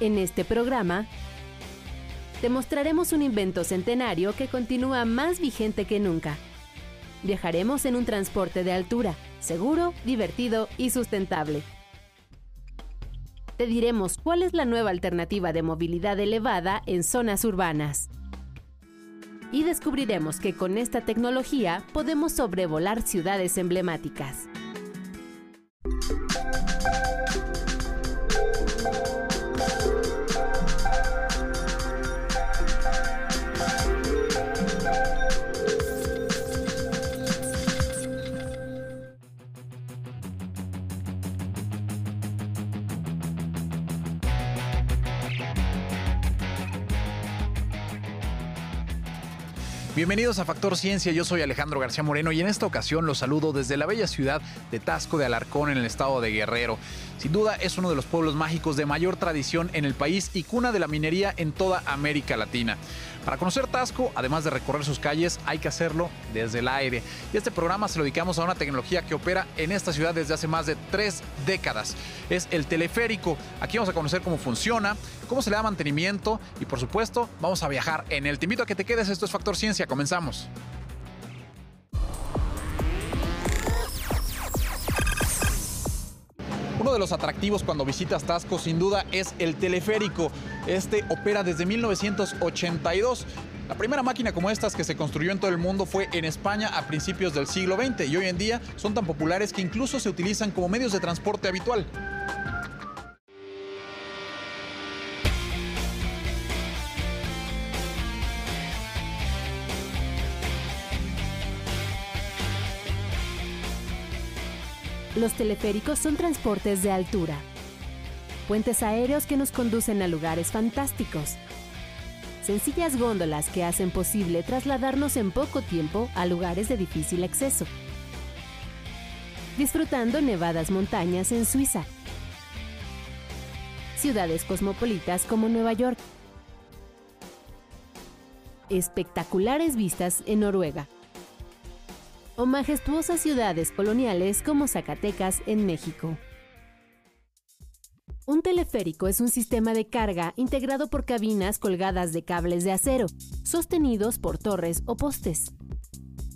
En este programa, te mostraremos un invento centenario que continúa más vigente que nunca. Viajaremos en un transporte de altura, seguro, divertido y sustentable. Te diremos cuál es la nueva alternativa de movilidad elevada en zonas urbanas. Y descubriremos que con esta tecnología podemos sobrevolar ciudades emblemáticas. Bienvenidos a Factor Ciencia, yo soy Alejandro García Moreno y en esta ocasión los saludo desde la bella ciudad de Tasco de Alarcón en el estado de Guerrero. Sin duda es uno de los pueblos mágicos de mayor tradición en el país y cuna de la minería en toda América Latina. Para conocer Tasco, además de recorrer sus calles, hay que hacerlo desde el aire. Y este programa se lo dedicamos a una tecnología que opera en esta ciudad desde hace más de tres décadas. Es el teleférico. Aquí vamos a conocer cómo funciona, cómo se le da mantenimiento y por supuesto vamos a viajar en él. Te invito a que te quedes. Esto es Factor Ciencia. Comenzamos. Uno de los atractivos cuando visitas Tasco sin duda es el teleférico. Este opera desde 1982. La primera máquina como estas que se construyó en todo el mundo fue en España a principios del siglo XX y hoy en día son tan populares que incluso se utilizan como medios de transporte habitual. Los teleféricos son transportes de altura, puentes aéreos que nos conducen a lugares fantásticos, sencillas góndolas que hacen posible trasladarnos en poco tiempo a lugares de difícil acceso, disfrutando nevadas montañas en Suiza, ciudades cosmopolitas como Nueva York, espectaculares vistas en Noruega, o majestuosas ciudades coloniales como Zacatecas en México. Un teleférico es un sistema de carga integrado por cabinas colgadas de cables de acero, sostenidos por torres o postes.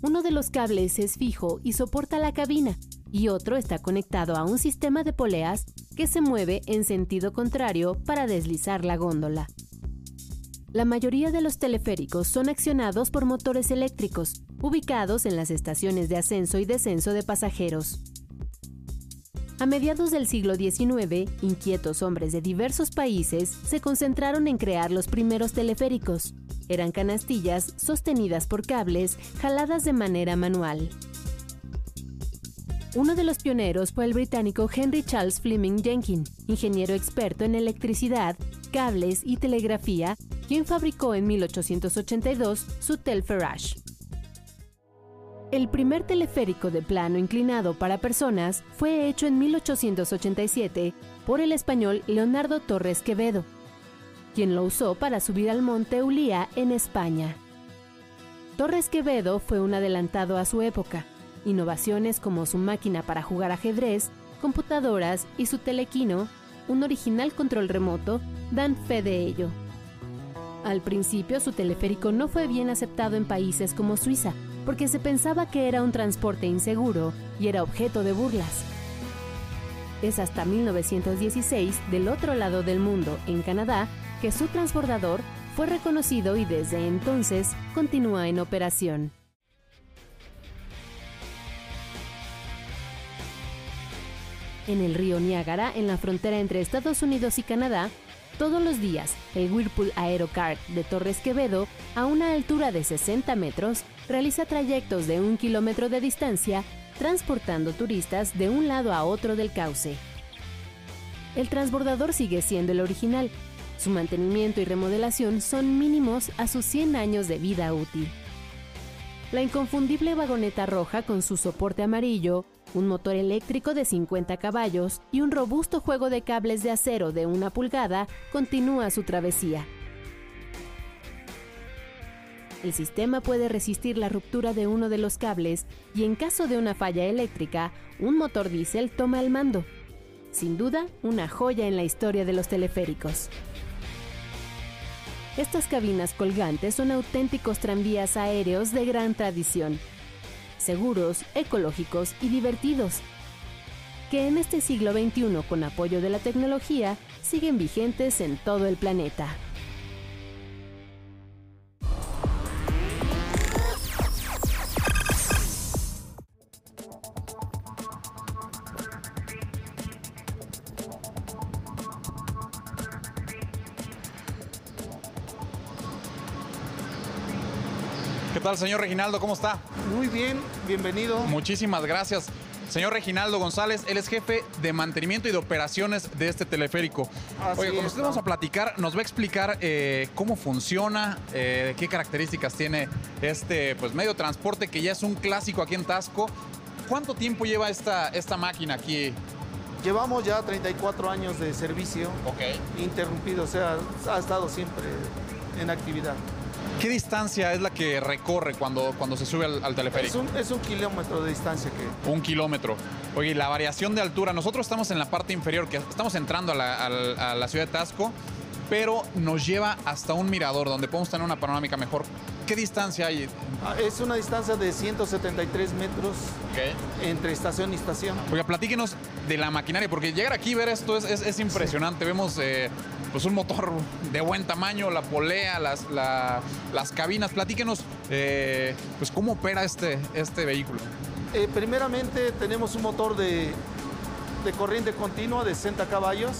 Uno de los cables es fijo y soporta la cabina, y otro está conectado a un sistema de poleas que se mueve en sentido contrario para deslizar la góndola. La mayoría de los teleféricos son accionados por motores eléctricos, ubicados en las estaciones de ascenso y descenso de pasajeros. A mediados del siglo XIX, inquietos hombres de diversos países se concentraron en crear los primeros teleféricos. Eran canastillas sostenidas por cables jaladas de manera manual. Uno de los pioneros fue el británico Henry Charles Fleming Jenkins, ingeniero experto en electricidad, cables y telegrafía quien fabricó en 1882 su Telferrage. El primer teleférico de plano inclinado para personas fue hecho en 1887 por el español Leonardo Torres Quevedo, quien lo usó para subir al monte Ulía en España. Torres Quevedo fue un adelantado a su época. Innovaciones como su máquina para jugar ajedrez, computadoras y su telequino, un original control remoto, dan fe de ello. Al principio su teleférico no fue bien aceptado en países como Suiza, porque se pensaba que era un transporte inseguro y era objeto de burlas. Es hasta 1916, del otro lado del mundo, en Canadá, que su transbordador fue reconocido y desde entonces continúa en operación. En el río Niágara, en la frontera entre Estados Unidos y Canadá, todos los días, el Whirlpool Aerocar de Torres Quevedo, a una altura de 60 metros, realiza trayectos de un kilómetro de distancia, transportando turistas de un lado a otro del cauce. El transbordador sigue siendo el original. Su mantenimiento y remodelación son mínimos a sus 100 años de vida útil. La inconfundible vagoneta roja con su soporte amarillo, un motor eléctrico de 50 caballos y un robusto juego de cables de acero de una pulgada continúa su travesía. El sistema puede resistir la ruptura de uno de los cables y en caso de una falla eléctrica, un motor diésel toma el mando. Sin duda, una joya en la historia de los teleféricos. Estas cabinas colgantes son auténticos tranvías aéreos de gran tradición, seguros, ecológicos y divertidos, que en este siglo XXI, con apoyo de la tecnología, siguen vigentes en todo el planeta. ¿Qué tal, señor Reginaldo? ¿Cómo está? Muy bien, bienvenido. Muchísimas gracias. Señor Reginaldo González, él es jefe de mantenimiento y de operaciones de este teleférico. Así Oye, con usted vamos a platicar, nos va a explicar eh, cómo funciona, eh, qué características tiene este pues, medio de transporte que ya es un clásico aquí en Tasco. ¿Cuánto tiempo lleva esta, esta máquina aquí? Llevamos ya 34 años de servicio Ok. interrumpido, o sea, ha estado siempre en actividad. ¿Qué distancia es la que recorre cuando, cuando se sube al, al Es teleférico? un, es un kilómetro de distancia que... Un kilómetro. Oye, la variación de altura, nosotros estamos en la parte inferior, que estamos entrando a la, al- a la ciudad de Tasco, pero nos lleva hasta un mirador donde podemos tener una panorámica mejor. ¿Qué distancia hay? ah, Es una distancia de 173 metros entre estación y estación. Oiga, platíquenos de la maquinaria, porque llegar aquí y ver esto es, es- es impresionante. Vemos eh, pues un motor de buen tamaño, la polea, las, la- las cabinas. Platíquenos eh, pues cómo opera este, este vehículo. Eh, primeramente tenemos un motor de, de corriente continua de 60 caballos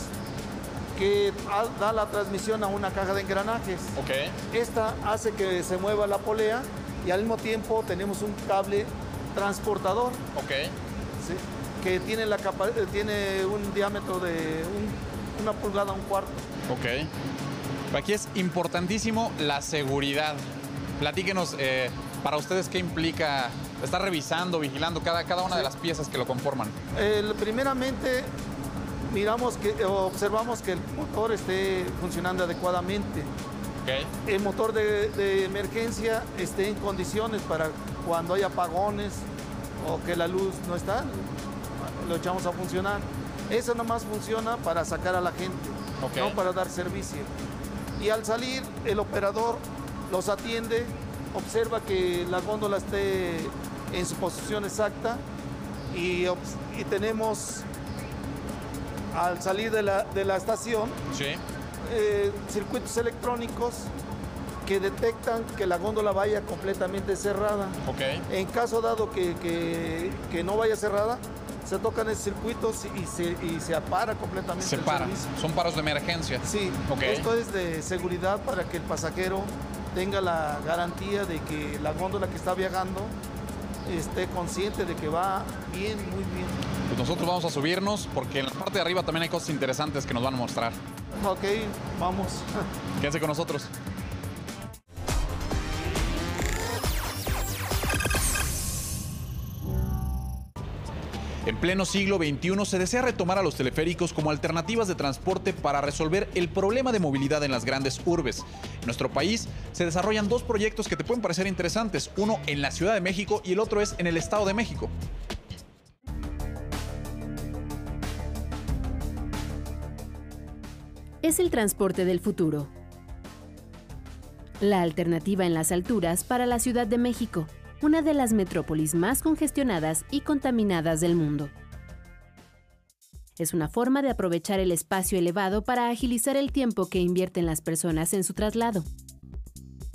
que da la transmisión a una caja de engranajes. Ok. Esta hace que se mueva la polea y al mismo tiempo tenemos un cable transportador Ok. ¿sí? que tiene, la eh, tiene un diámetro de un- una pulgada, un cuarto. Ok. Aquí es importantísimo la seguridad. Platíquenos, eh, para ustedes, qué implica estar revisando, vigilando cada, cada una de las piezas que lo conforman. El- primeramente, miramos que, observamos que el motor esté funcionando adecuadamente. Ok. El motor de, de emergencia esté en condiciones para cuando hay apagones o que la luz no está, lo echamos a funcionar. Eso nomás funciona para sacar a la gente, no para dar servicio. Y al salir, el operador los atiende, observa que la góndola esté en su posición exacta y, tenemos, al salir de la, de la estación, Sí. eh, circuitos electrónicos que detectan que la góndola vaya completamente cerrada. En caso dado que, que- que no vaya cerrada, se tocan esos circuitos y se, y se para completamente Se el para. servicio. Son paros de emergencia. Sí, Ok. esto es de seguridad para que el pasajero tenga la garantía de que la góndola que está viajando esté consciente de que va bien, muy bien. Pues nosotros vamos a subirnos porque en la parte de arriba también hay cosas interesantes que nos van a mostrar. Ok, vamos. Quédense con nosotros. Pleno siglo XXI se desea retomar a los teleféricos como alternativas de transporte para resolver el problema de movilidad en las grandes urbes. En nuestro país se desarrollan dos proyectos que te pueden parecer interesantes, uno en la Ciudad de México y el otro es en el Estado de México. Es el transporte del futuro. La alternativa en las alturas para la Ciudad de México, una de las metrópolis más congestionadas y contaminadas del mundo. Es una forma de aprovechar el espacio elevado para agilizar el tiempo que invierten las personas en su traslado.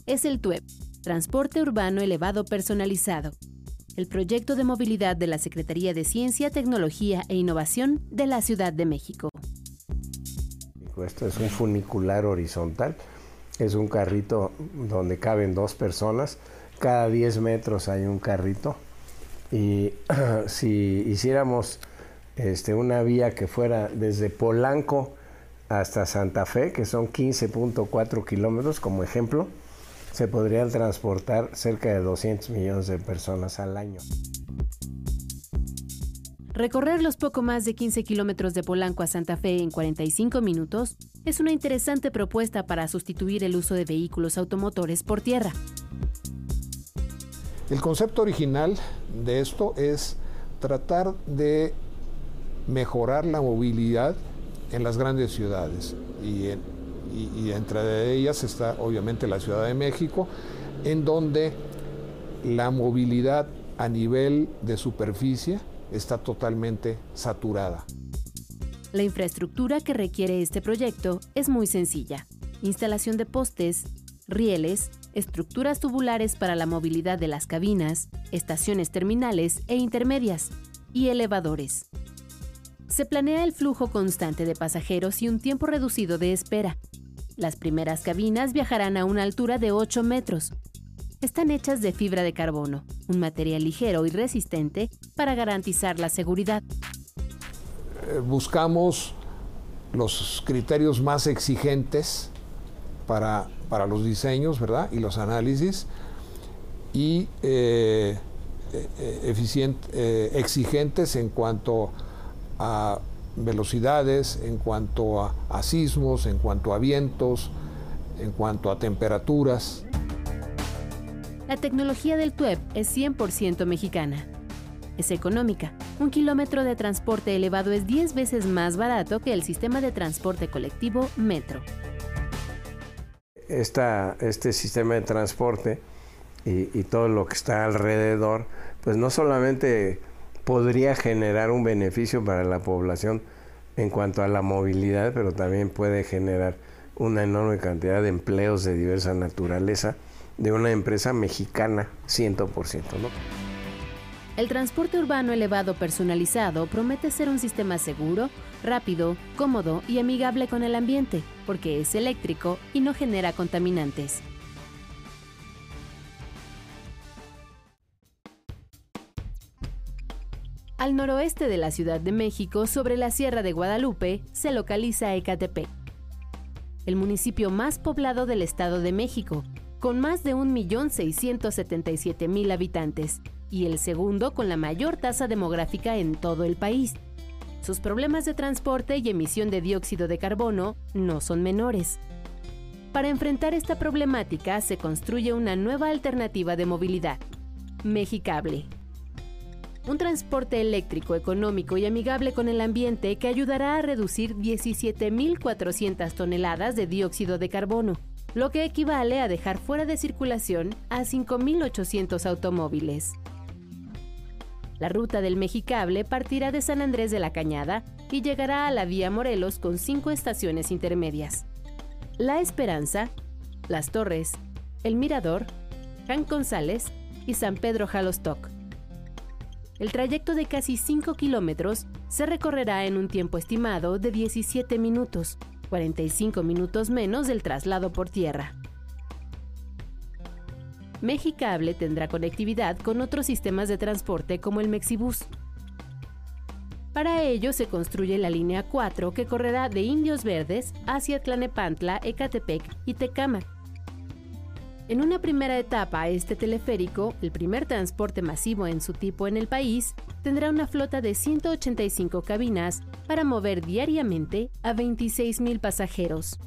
Es el TUEP, Transporte Urbano Elevado Personalizado, el proyecto de movilidad de la Secretaría de Ciencia, Tecnología e Innovación de la Ciudad de México. Esto es un funicular horizontal. Es un carrito donde caben dos personas. Cada 10 metros hay un carrito. Y si hiciéramos este, una vía que fuera desde Polanco hasta Santa Fe, que son 15.4 kilómetros como ejemplo, se podrían transportar cerca de 200 millones de personas al año. Recorrer los poco más de 15 kilómetros de Polanco a Santa Fe en 45 minutos es una interesante propuesta para sustituir el uso de vehículos automotores por tierra. El concepto original de esto es tratar de mejorar la movilidad en las grandes ciudades y en, y, entre ellas está obviamente la Ciudad de México, en donde la movilidad a nivel de superficie está totalmente saturada. La infraestructura que requiere este proyecto es muy sencilla. Instalación de postes, rieles, estructuras tubulares para la movilidad de las cabinas, estaciones terminales e intermedias, y elevadores. Se planea el flujo constante de pasajeros y un tiempo reducido de espera. Las primeras cabinas viajarán a una altura de 8 metros. Están hechas de fibra de carbono, un material ligero y resistente para garantizar la seguridad. Eh, buscamos los criterios más exigentes para, para los diseños ¿verdad? y los análisis y eh, eh, exigentes en cuanto a velocidades, en cuanto a, sismos, en cuanto a vientos, en cuanto a temperaturas. La tecnología del TUEP es 100% mexicana. Es económica. Un kilómetro de transporte elevado es 10 veces más barato que el sistema de transporte colectivo Metro. Este sistema de transporte y, y todo lo que está alrededor, pues no solamente podría generar un beneficio para la población en cuanto a la movilidad, pero también puede generar una enorme cantidad de empleos de diversa naturaleza de una empresa mexicana 100%. ¿no? El transporte urbano elevado personalizado promete ser un sistema seguro, rápido, cómodo y amigable con el ambiente, porque es eléctrico y no genera contaminantes. Al noroeste de la Ciudad de México, sobre la Sierra de Guadalupe, se localiza Ecatepec, el municipio más poblado del Estado de México, con más de 1.677.000 habitantes, y el segundo con la mayor tasa demográfica en todo el país. Sus problemas de transporte y emisión de dióxido de carbono no son menores. Para enfrentar esta problemática se construye una nueva alternativa de movilidad, Mexicable un transporte eléctrico económico y amigable con el ambiente que ayudará a reducir 17.400 toneladas de dióxido de carbono, lo que equivale a dejar fuera de circulación a 5.800 automóviles. La ruta del Mexicable partirá de San Andrés de la Cañada y llegará a la vía Morelos con cinco estaciones intermedias. La Esperanza, Las Torres, El Mirador, Jan González y San Pedro Jalostoc el trayecto de casi 5 kilómetros se recorrerá en un tiempo estimado de 17 minutos, 45 minutos menos del traslado por tierra. Mexicable tendrá conectividad con otros sistemas de transporte como el Mexibus. Para ello se construye la línea 4 que correrá de Indios Verdes hacia Tlanepantla, Ecatepec y Tecámac en una primera etapa, este teleférico, el primer transporte masivo en su tipo en el país, tendrá una flota de 185 cabinas para mover diariamente a 26.000 pasajeros.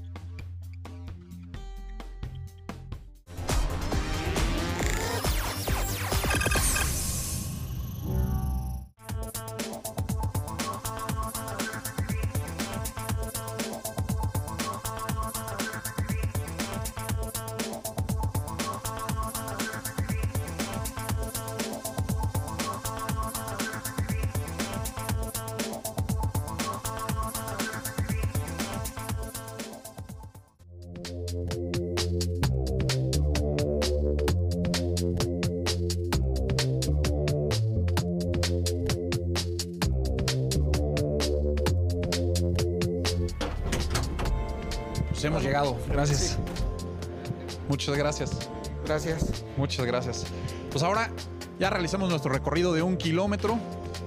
Gracias. Muchas gracias. Gracias. Muchas gracias. Pues ahora ya realizamos nuestro recorrido de un kilómetro.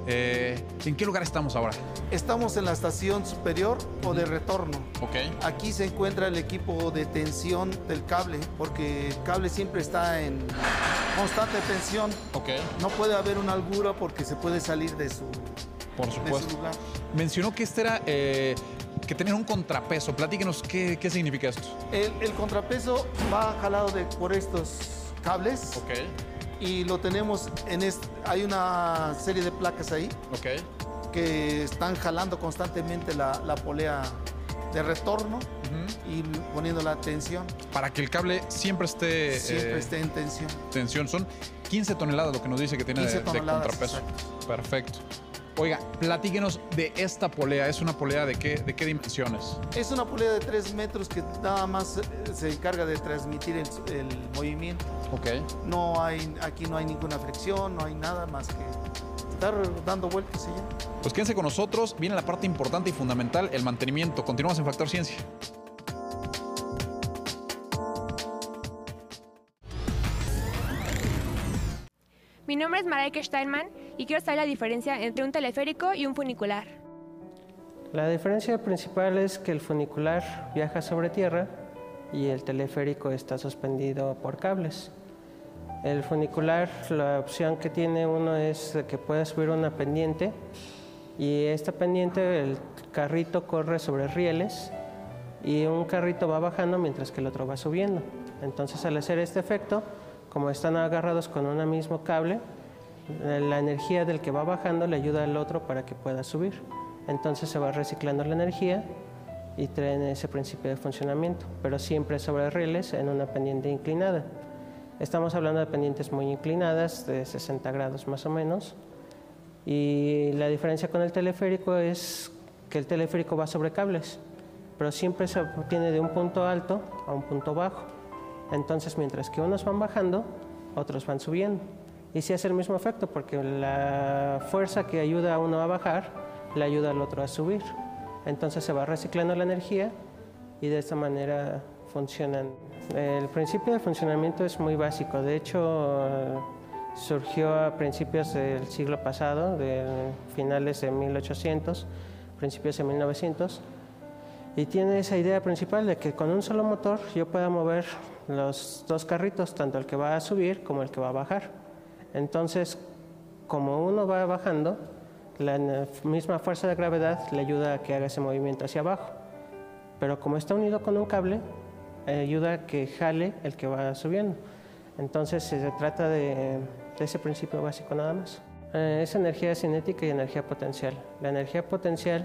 Eh, ¿En qué lugar estamos ahora? Estamos en la estación superior o de retorno. Ok. Aquí se encuentra el equipo de tensión del cable, porque el cable siempre está en constante tensión. Ok. No puede haber una algura porque se puede salir de su, Por supuesto. Mencionó que este era eh, que tener un contrapeso. Platíquenos qué, qué significa esto. El, contrapeso va jalado de, por estos cables. Ok. Y lo tenemos en este, hay una serie de placas ahí. Ok. Que están jalando constantemente la, polea de retorno y poniendo la tensión. Para que el cable siempre esté, Siempre eh, esté en tensión. tensión. Son 15 toneladas lo que nos dice que tiene de, 15 de contrapeso. exacto. Perfecto. Oiga, platíquenos de esta polea. ¿Es una polea de qué, de qué dimensiones? Es una polea de 3 metros que nada más eh, se encarga de transmitir el, el movimiento. Ok. No hay, aquí no hay ninguna fricción, no hay nada más que estar dando vueltas y ya. Pues quédense con nosotros. Viene la parte importante y fundamental, el mantenimiento. Continuamos en Factor Ciencia. Mi nombre es Mareike Steinman y quiero saber la diferencia entre un teleférico y un funicular. La diferencia principal es que el funicular viaja sobre tierra y el teleférico está suspendido por cables. El funicular, la opción que tiene uno es que puede subir una pendiente y esta pendiente el carrito corre sobre rieles y un carrito va bajando mientras que el otro va subiendo. Entonces al hacer este efecto, como están agarrados con un mismo cable, la energía del que va bajando le ayuda al otro para que pueda subir. Entonces se va reciclando la energía y traen ese principio de funcionamiento, pero siempre sobre rieles en una pendiente inclinada. Estamos hablando de pendientes muy inclinadas, de 60 grados más o menos, y la diferencia con el teleférico es que el teleférico va sobre cables, pero siempre se obtiene de un punto alto a un punto bajo. Entonces, mientras que unos van bajando, otros van subiendo. Y sí hace el mismo efecto, porque la fuerza que ayuda a uno a bajar, le ayuda al otro a subir. Entonces se va reciclando la energía y de esta manera funcionan. El principio de funcionamiento es muy básico. De hecho, surgió a principios del siglo pasado, de finales de 1800, principios de 1900, y tiene esa idea principal de que con un solo motor yo pueda mover los dos carritos, tanto el que va a subir como el que va a bajar. Entonces, como uno va bajando, la misma fuerza de gravedad le ayuda a que haga ese movimiento hacia abajo. Pero como está unido con un cable, eh, ayuda a que jale el que va subiendo. Entonces se trata de, ese principio básico nada más. Eh, es energía cinética y energía potencial. La energía potencial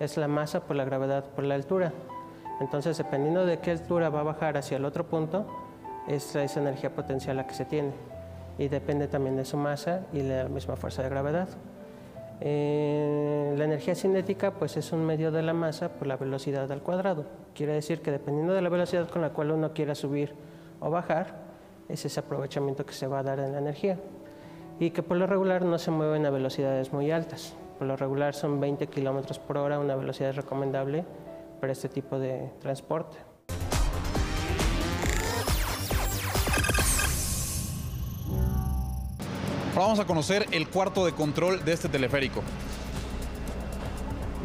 es la masa por la gravedad por la altura. Entonces, dependiendo de qué altura va a bajar hacia el otro punto, es esa energía potencial la que se tiene. Y depende también de su masa y la misma fuerza de gravedad. Eh, la energía cinética pues es un medio de la masa por la velocidad al cuadrado. Quiere decir que dependiendo de la velocidad con la cual uno quiera subir o bajar, es ese aprovechamiento que se va a dar en la energía. Y que por lo regular no se mueven a velocidades muy altas. Por lo regular son 20 kilómetros por hora, una velocidad recomendable para este tipo de transporte. Vamos a conocer el cuarto de control de este teleférico.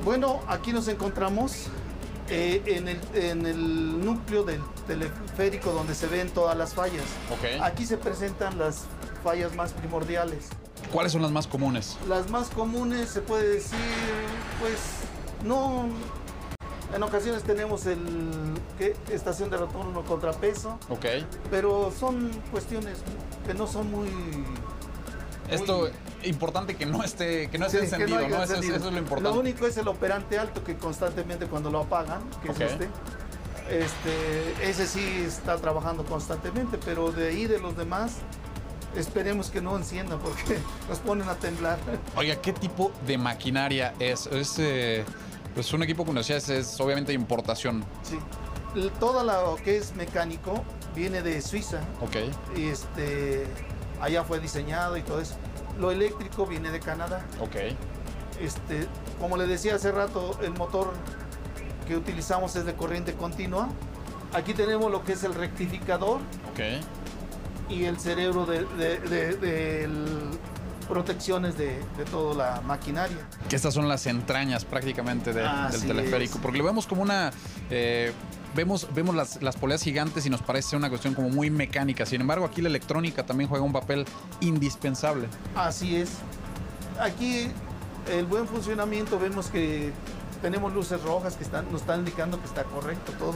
Bueno, aquí nos encontramos eh, en, el, en el núcleo del teleférico donde se ven todas las fallas. Aquí se presentan las fallas más primordiales. ¿Cuáles son las más comunes? Las más comunes se puede decir, pues, no. En ocasiones tenemos el ¿qué? estación de retorno contrapeso, Ok. pero son cuestiones que no son muy. Esto importante que no esté, que no esté Sí, que encendido, haya ¿no? Eso, es- encendido. eso es lo importante. Lo único es el operante alto que constantemente cuando lo apagan, que Ok. es este, este, ese sí está trabajando constantemente, pero de ahí de los demás, esperemos que no enciendan porque nos ponen a temblar. Oiga, ¿qué tipo de maquinaria es? Es eh, pues un equipo, como decías, es obviamente importación. Sí. L- Todo lo que es mecánico viene de Suiza Ok. y este, allá fue diseñado y todo eso. Lo eléctrico viene de Canadá. Ok. Este, como le decía hace rato, el motor que utilizamos es de corriente continua. Aquí tenemos lo que es el rectificador Ok. y el cerebro de, de- de- del protecciones de, toda la maquinaria. Que estas son las entrañas prácticamente del teleférico. es. Porque lo vemos como una. eh, vemos vemos las, las poleas gigantes y nos parece una cuestión como muy mecánica. Sin embargo, aquí la electrónica también juega un papel indispensable. Así es. Aquí el buen funcionamiento vemos que tenemos luces rojas que están, nos están indicando que está correcto todo.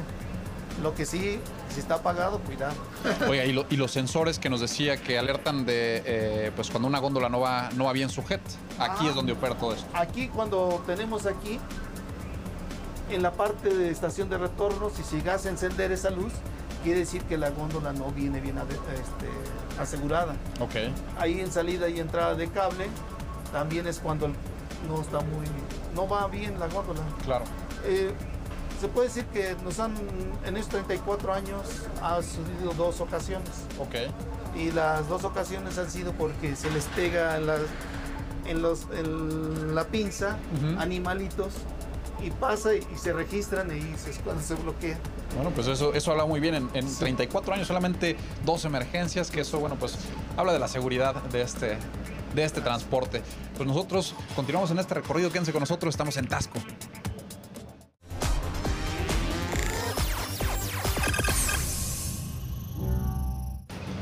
Lo que sí, si está apagado, cuidado. Oiga, y, lo- y los sensores que nos decía que alertan de eh, pues cuando una góndola no va, no va bien sujeta. Aquí Ah. es donde opera todo esto. Aquí cuando tenemos aquí, en la parte de estación de retorno, si llegas a encender esa luz, quiere decir que la góndola no viene bien este, asegurada. Ok. Ahí en salida y entrada de cable, también es cuando no está muy, no va bien la góndola. Claro. Eh, se puede decir que nos han, en estos 34 años, ha sucedido dos ocasiones. Ok. Y las dos ocasiones han sido porque se les pega en, en, los, en la pinza animalitos y pasa y, se registran y es cuando se bloquea. Bueno, pues eso, eso habla muy bien. En, 34 años solamente dos emergencias, que eso, bueno, pues habla de la seguridad de este, de este transporte. Pues nosotros continuamos en este recorrido, quédense con nosotros, estamos en Tasco.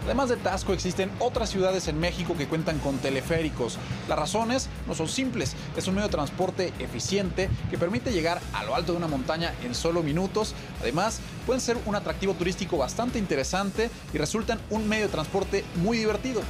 Además de Tasco, existen otras ciudades en México que cuentan con teleféricos. Las razones no son simples. Es un medio de transporte eficiente que permite llegar a lo alto de una montaña en solo minutos. Además, pueden ser un atractivo turístico bastante interesante y resultan un medio de transporte muy divertido.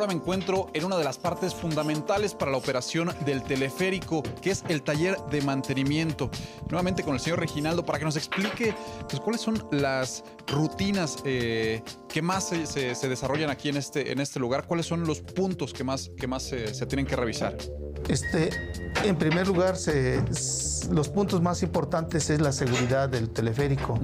Ahora me encuentro en una de las partes fundamentales para la operación del teleférico, que es el taller de mantenimiento. Nuevamente con el señor Reginaldo para que nos explique pues, cuáles son las rutinas eh, que más se, desarrollan aquí en este, en este lugar, cuáles son los puntos que más, que más se tienen que revisar. Este, en primer lugar, se- los puntos más importantes es la seguridad del teleférico,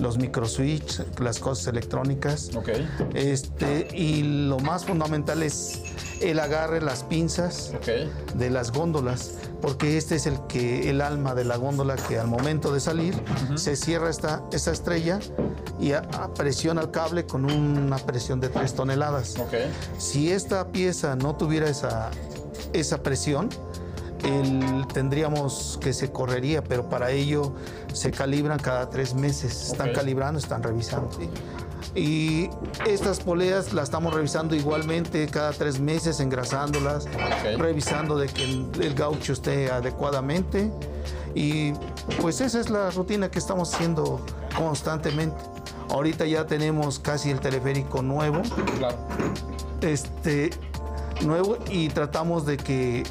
los microswitch, las cosas electrónicas. Ok. Este, y lo más fundamental es el agarre, las pinzas Ok. de las góndolas, porque este es el que el alma de la góndola que al momento de salir se cierra esta, esta estrella y a- a- presiona el cable con una presión de 3 toneladas. Ok. Si esta pieza no tuviera esa, esa presión, el- tendríamos que se correría, pero para ello se calibran cada tres meses. Están calibrando, están revisando. ¿sí? Y estas poleas las estamos revisando igualmente cada tres meses, engrasándolas, revisando de que el, el gaucho esté adecuadamente. Y pues esa es la rutina que estamos haciendo constantemente. Ahorita ya tenemos casi el teleférico nuevo Claro. este nuevo y tratamos de que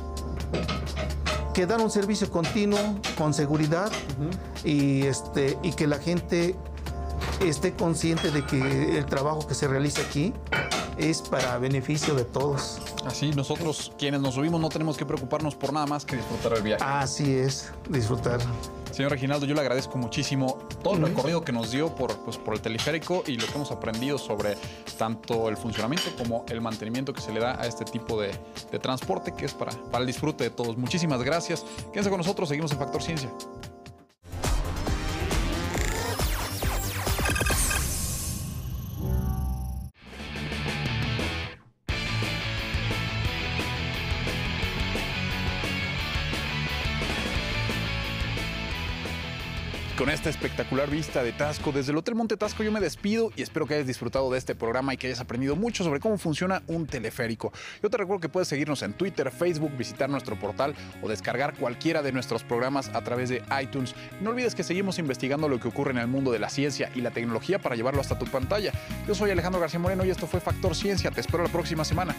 que dar un servicio continuo con seguridad y este y que la gente esté consciente de que el trabajo que se realiza aquí es para beneficio de todos. Así nosotros quienes nos subimos no tenemos que preocuparnos por nada más que disfrutar el viaje. Así es, disfrutar. Señor Reginaldo, yo le agradezco muchísimo todo el recorrido que nos dio por, pues, por el teleférico y lo que hemos aprendido sobre tanto el funcionamiento como el mantenimiento que se le da a este tipo de, de transporte que es para, para el disfrute de todos. Muchísimas gracias. Quédense con nosotros, seguimos en Factor Ciencia. Con esta espectacular vista de Tasco desde el Hotel Monte Tasco yo me despido y espero que hayas disfrutado de este programa y que hayas aprendido mucho sobre cómo funciona un teleférico. Yo te recuerdo que puedes seguirnos en Twitter, Facebook, visitar nuestro portal o descargar cualquiera de nuestros programas a través de iTunes. No olvides que seguimos investigando lo que ocurre en el mundo de la ciencia y la tecnología para llevarlo hasta tu pantalla. Yo soy Alejandro García Moreno y esto fue Factor Ciencia. Te espero la próxima semana.